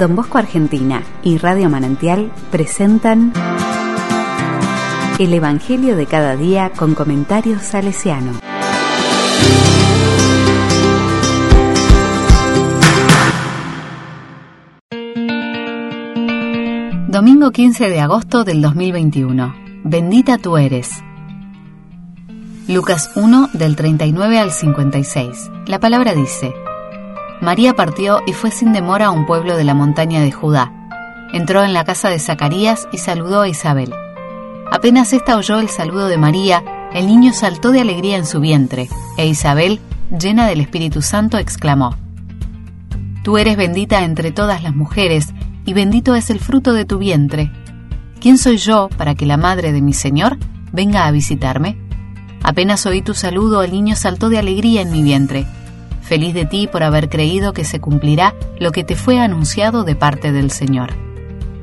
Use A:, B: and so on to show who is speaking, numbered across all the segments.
A: Don Bosco Argentina y Radio Manantial presentan El Evangelio de cada día con comentarios salesiano. Domingo 15 de agosto del 2021. Bendita tú eres. Lucas 1 del 39 al 56. La palabra dice, María partió y fue sin demora a un pueblo de la montaña de Judá. Entró en la casa de Zacarías y saludó a Isabel. Apenas ésta oyó el saludo de María, el niño saltó de alegría en su vientre, e Isabel, llena del Espíritu Santo, exclamó, Tú eres bendita entre todas las mujeres, y bendito es el fruto de tu vientre. ¿Quién soy yo para que la madre de mi Señor venga a visitarme? Apenas oí tu saludo, el niño saltó de alegría en mi vientre feliz de ti por haber creído que se cumplirá lo que te fue anunciado de parte del Señor.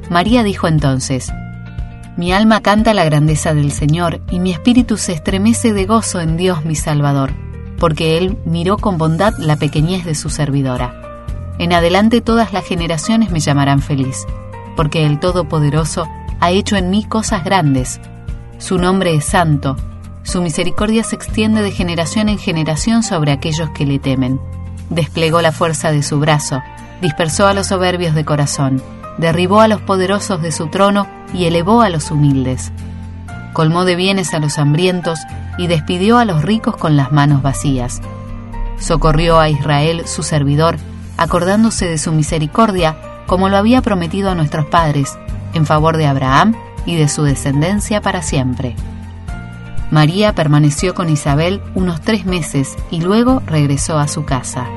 A: María dijo entonces, Mi alma canta la grandeza del Señor y mi espíritu se estremece de gozo en Dios mi Salvador, porque Él miró con bondad la pequeñez de su servidora. En adelante todas las generaciones me llamarán feliz, porque el Todopoderoso ha hecho en mí cosas grandes. Su nombre es santo, su misericordia se extiende de generación en generación sobre aquellos que le temen. Desplegó la fuerza de su brazo, dispersó a los soberbios de corazón, derribó a los poderosos de su trono y elevó a los humildes. Colmó de bienes a los hambrientos y despidió a los ricos con las manos vacías. Socorrió a Israel, su servidor, acordándose de su misericordia, como lo había prometido a nuestros padres, en favor de Abraham y de su descendencia para siempre. María permaneció con Isabel unos tres meses y luego regresó a su casa.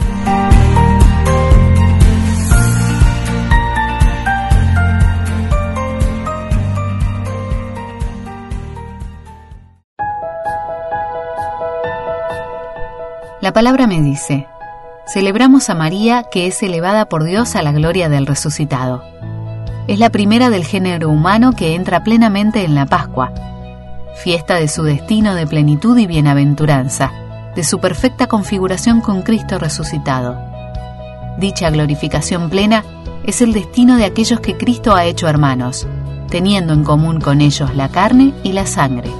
A: La palabra me dice, celebramos a María que es elevada por Dios a la gloria del resucitado. Es la primera del género humano que entra plenamente en la Pascua, fiesta de su destino de plenitud y bienaventuranza, de su perfecta configuración con Cristo resucitado. Dicha glorificación plena es el destino de aquellos que Cristo ha hecho hermanos, teniendo en común con ellos la carne y la sangre.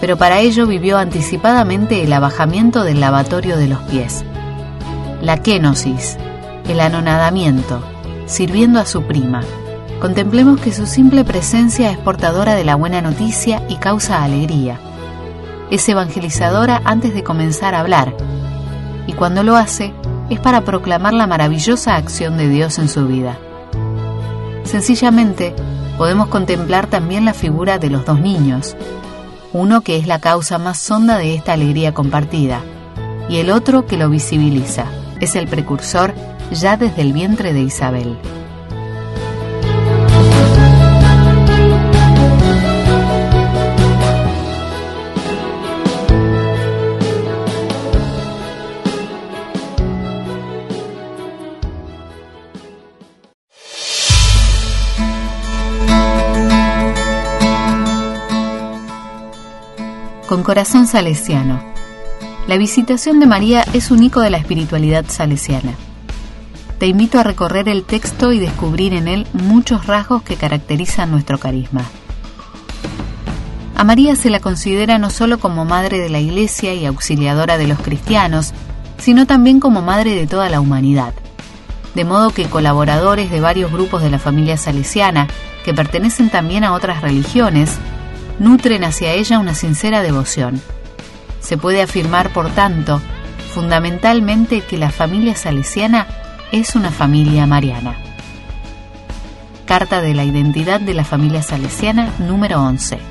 A: Pero para ello vivió anticipadamente el abajamiento del lavatorio de los pies, la kenosis, el anonadamiento, sirviendo a su prima, contemplemos que su simple presencia es portadora de la buena noticia y causa alegría. Es evangelizadora antes de comenzar a hablar, y cuando lo hace es para proclamar la maravillosa acción de Dios en su vida. Sencillamente, podemos contemplar también la figura de los dos niños, uno que es la causa más honda de esta alegría compartida, y el otro que lo visibiliza, es el precursor ya desde el vientre de Isabel. Con corazón salesiano. La visitación de María es un icono de la espiritualidad salesiana. Te invito a recorrer el texto y descubrir en él muchos rasgos que caracterizan nuestro carisma. A María se la considera no solo como madre de la Iglesia y auxiliadora de los cristianos, sino también como madre de toda la humanidad. De modo que colaboradores de varios grupos de la familia salesiana, que pertenecen también a otras religiones, nutren hacia ella una sincera devoción. Se puede afirmar, por tanto, fundamentalmente que la familia salesiana es una familia mariana. Carta de la Identidad de la Familia Salesiana número 11.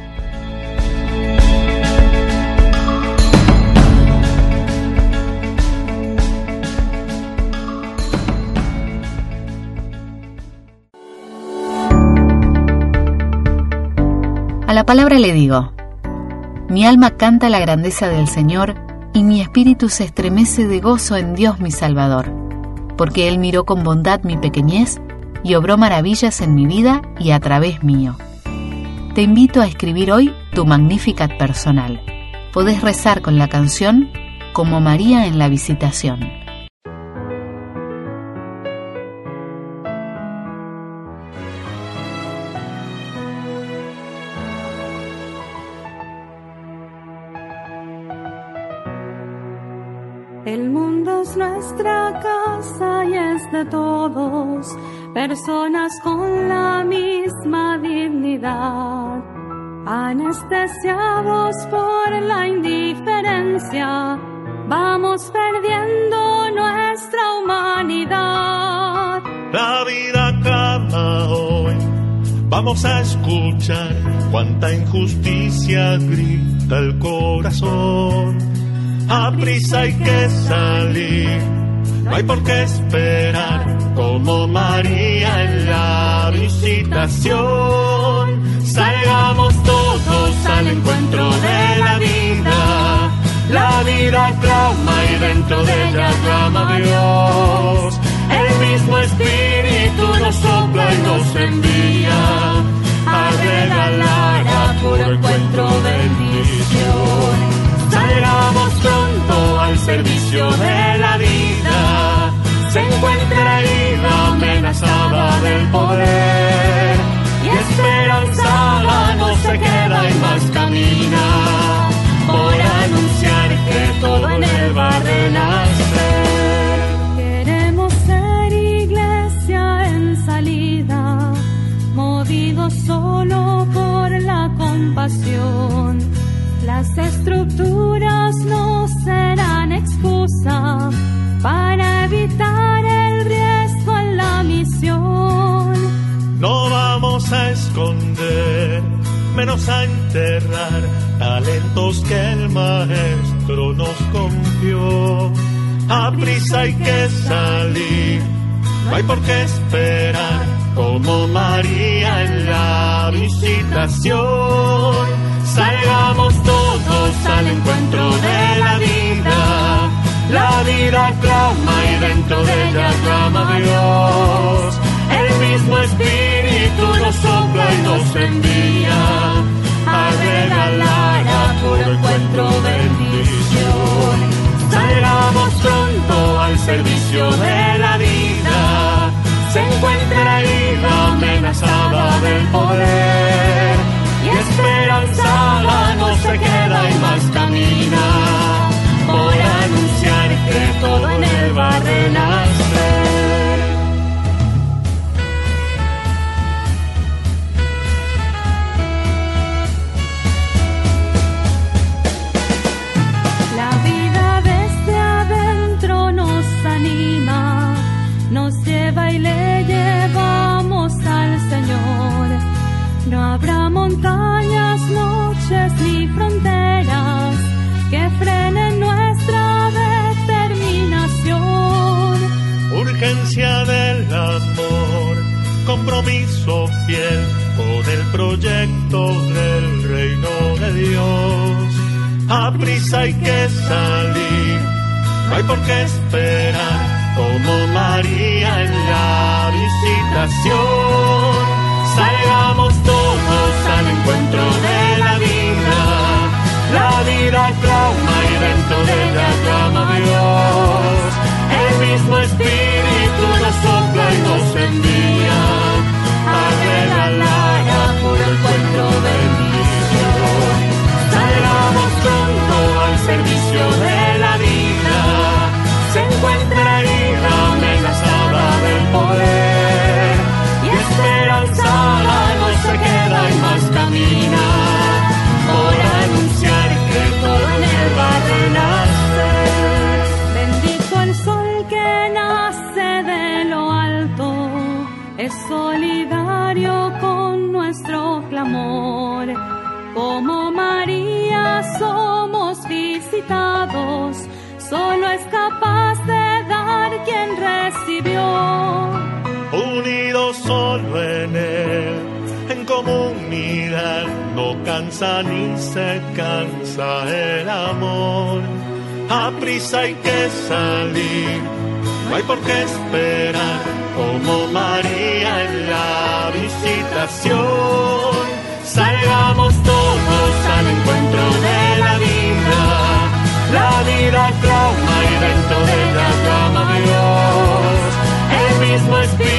A: La palabra le digo, mi alma canta la grandeza del Señor y mi espíritu se estremece de gozo en Dios mi Salvador, porque Él miró con bondad mi pequeñez y obró maravillas en mi vida y a través mío. Te invito a escribir hoy tu Magnificat personal. Podés rezar con la canción como María en la visitación.
B: Es nuestra casa y es de todos, personas con la misma dignidad. Anestesiados por la indiferencia, vamos perdiendo nuestra humanidad.
C: La vida acaba hoy, vamos a escuchar cuánta injusticia grita el corazón. A prisa hay que salir, no hay por qué esperar, como María en la visitación. Salgamos todos al encuentro de la vida, la vida clama y dentro de ella clama Dios. El mismo Espíritu nos sopla y nos envía a regalar a puro encuentro bendición. Servicio de la vida. Se encuentra herida, amenazada del poder. Y esperanzada no se queda y más camina. Por anunciar que todo en él va a renacer.
B: Queremos ser iglesia en salida, movidos solo por la compasión. Las estructuras no serán excusa para evitar el riesgo en la misión.
C: No vamos a esconder, menos a enterrar talentos que el maestro nos confió. A prisa hay que salir, no hay por qué esperar, como María en la visitación. Salgamos todos al encuentro de la vida. La vida clama y dentro de ella clama Dios. El mismo Espíritu fiel con el proyecto del reino de Dios. A prisa hay que salir, no hay por qué esperar, como María en la visitación. Salgamos todos al encuentro de la vida, la vida clama y dentro
B: Como María somos visitados, solo es capaz de dar quien recibió.
C: unidos solo en Él, en comunidad, no cansa ni se cansa el amor. A prisa hay que salir, no hay por qué esperar, como María en la visitación. Salgamos todos al encuentro de la vida, la vida clama y dentro de ella clama Dios. El mismo Espíritu